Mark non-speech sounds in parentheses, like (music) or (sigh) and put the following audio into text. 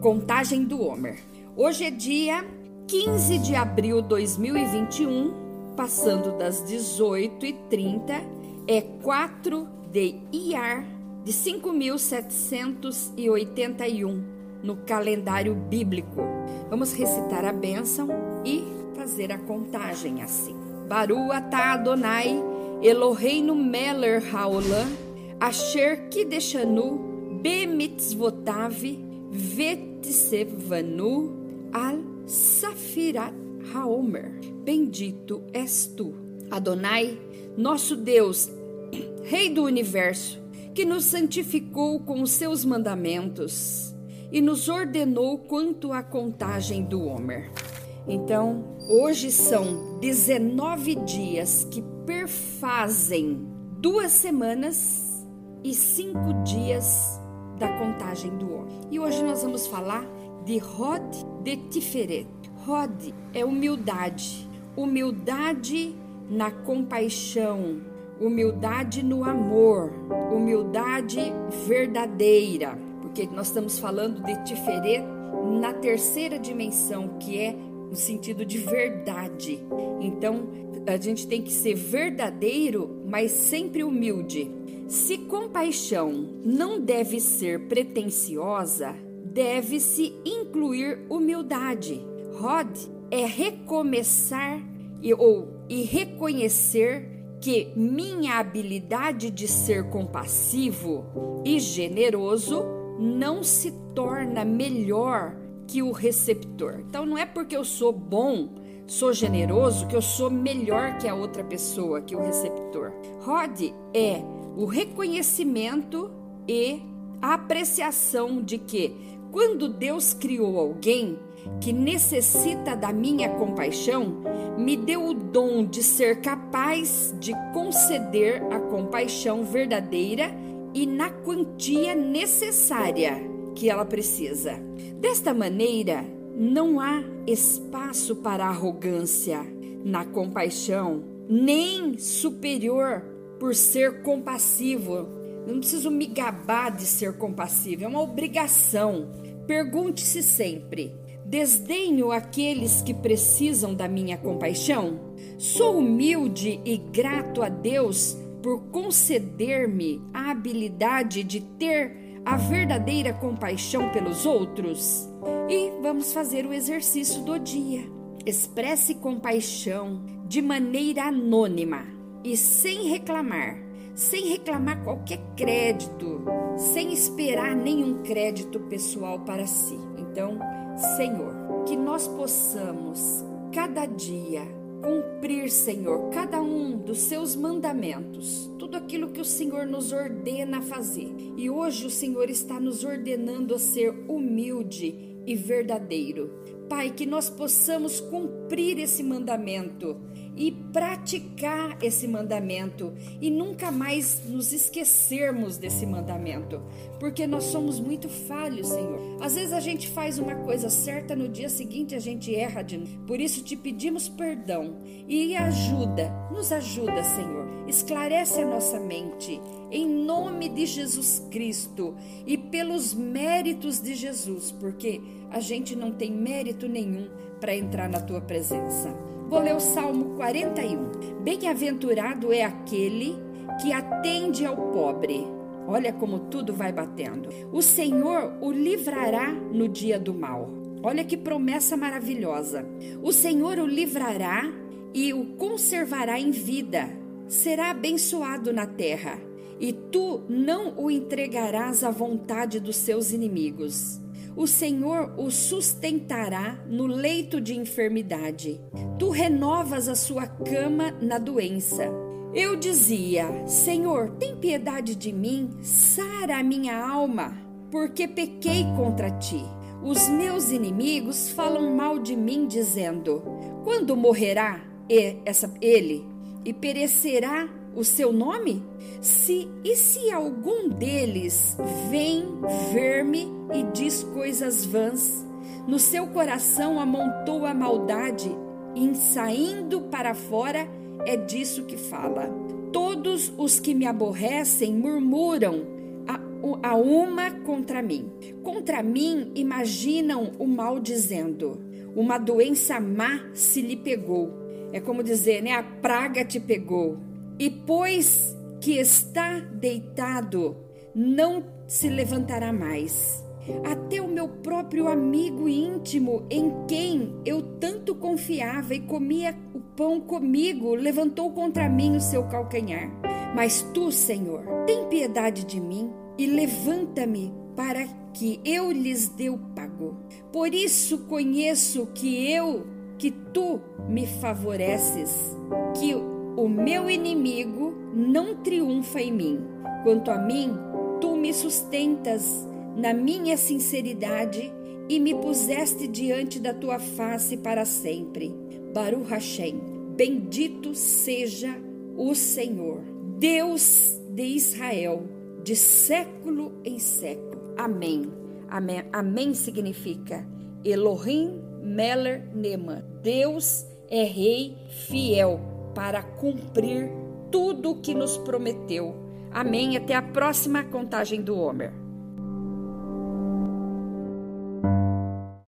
Contagem do Homer. Hoje é dia 15 de abril de 2021, passando das 18h30, é 4 de Iar de 5781 no calendário bíblico. Vamos recitar a bênção e fazer a contagem assim. Baru atah Adonai, Eloheinu meler haolam, asher kideshanu, bemitzvotav, vetsevanu al safirat haomer. Bendito és tu, Adonai, nosso Deus, (clears throat) Rei do universo, que nos santificou com os seus mandamentos e nos ordenou quanto à contagem do Homer. Então, hoje são 19 dias que perfazem duas semanas e cinco dias da contagem do homem. E hoje nós vamos falar de Rod de Tiferet. Rod é humildade, humildade na compaixão, humildade no amor, humildade verdadeira, porque nós estamos falando de Tiferet na terceira dimensão, que é no sentido de verdade. Então, a gente tem que ser verdadeiro, mas sempre humilde. Se compaixão não deve ser pretensiosa, deve-se incluir humildade. Rod é recomeçar e, ou, e reconhecer que minha habilidade de ser compassivo e generoso não se torna melhor que o receptor. Então não é porque eu sou bom, sou generoso, que eu sou melhor que a outra pessoa, que o receptor. Rod é o reconhecimento e a apreciação de que quando Deus criou alguém que necessita da minha compaixão, me deu o dom de ser capaz de conceder a compaixão verdadeira e na quantia necessária que ela precisa. Desta maneira, não há espaço para arrogância na compaixão, nem superior por ser compassivo. Não preciso me gabar de ser compassivo, é uma obrigação. Pergunte-se sempre: desdenho aqueles que precisam da minha compaixão? Sou humilde e grato a Deus por conceder-me a habilidade de ter a verdadeira compaixão pelos outros? E vamos fazer o exercício do dia. Expresse compaixão de maneira anônima e sem reclamar, sem reclamar qualquer crédito, sem esperar nenhum crédito pessoal para si. Então, Senhor, que nós possamos cada dia cumprir, Senhor, cada um dos seus mandamentos, tudo aquilo que o Senhor nos ordena a fazer. E hoje o Senhor está nos ordenando a ser humilde e verdadeiro. Pai, que nós possamos cumprir esse mandamento e praticar esse mandamento e nunca mais nos esquecermos desse mandamento, porque nós somos muito falhos, Senhor. Às vezes a gente faz uma coisa certa, no dia seguinte a gente erra de novo. Por isso te pedimos perdão e ajuda, nos ajuda, Senhor. Esclarece a nossa mente em nome de Jesus Cristo e pelos méritos de Jesus, porque a gente não tem mérito nenhum para entrar na tua presença. Vou ler o Salmo 41. Bem-aventurado é aquele que atende ao pobre. Olha como tudo vai batendo. O Senhor o livrará no dia do mal. Olha que promessa maravilhosa. O Senhor o livrará e o conservará em vida. Será abençoado na terra, e tu não o entregarás à vontade dos seus inimigos o Senhor o sustentará no leito de enfermidade. Tu renovas a sua cama na doença. Eu dizia: Senhor, tem piedade de mim, sara a minha alma, porque pequei contra ti. Os meus inimigos falam mal de mim, dizendo: Quando morrerá ele e perecerá o seu nome? Se e se algum deles vem ver-me e diz coisas vãs, no seu coração amontou a maldade, e saindo para fora é disso que fala. Todos os que me aborrecem murmuram a, a uma contra mim. Contra mim imaginam o mal dizendo: uma doença má se lhe pegou. É como dizer, né? A praga te pegou. E pois que está deitado, não se levantará mais. Até o meu próprio amigo íntimo, em quem eu tanto confiava e comia o pão comigo, levantou contra mim o seu calcanhar. Mas tu, Senhor, tem piedade de mim e levanta-me para que eu lhes dê o pago. Por isso conheço que eu, que tu me favoreces, que o meu inimigo não triunfa em mim. Quanto a mim, tu me sustentas na minha sinceridade e me puseste diante da tua face para sempre. Baruch Hashem, bendito seja o Senhor, Deus de Israel, de século em século. Amém. Amém, Amém significa Elohim Meller Neman. Deus é rei fiel para cumprir tudo o que nos prometeu. Amém. Até a próxima contagem do Homer.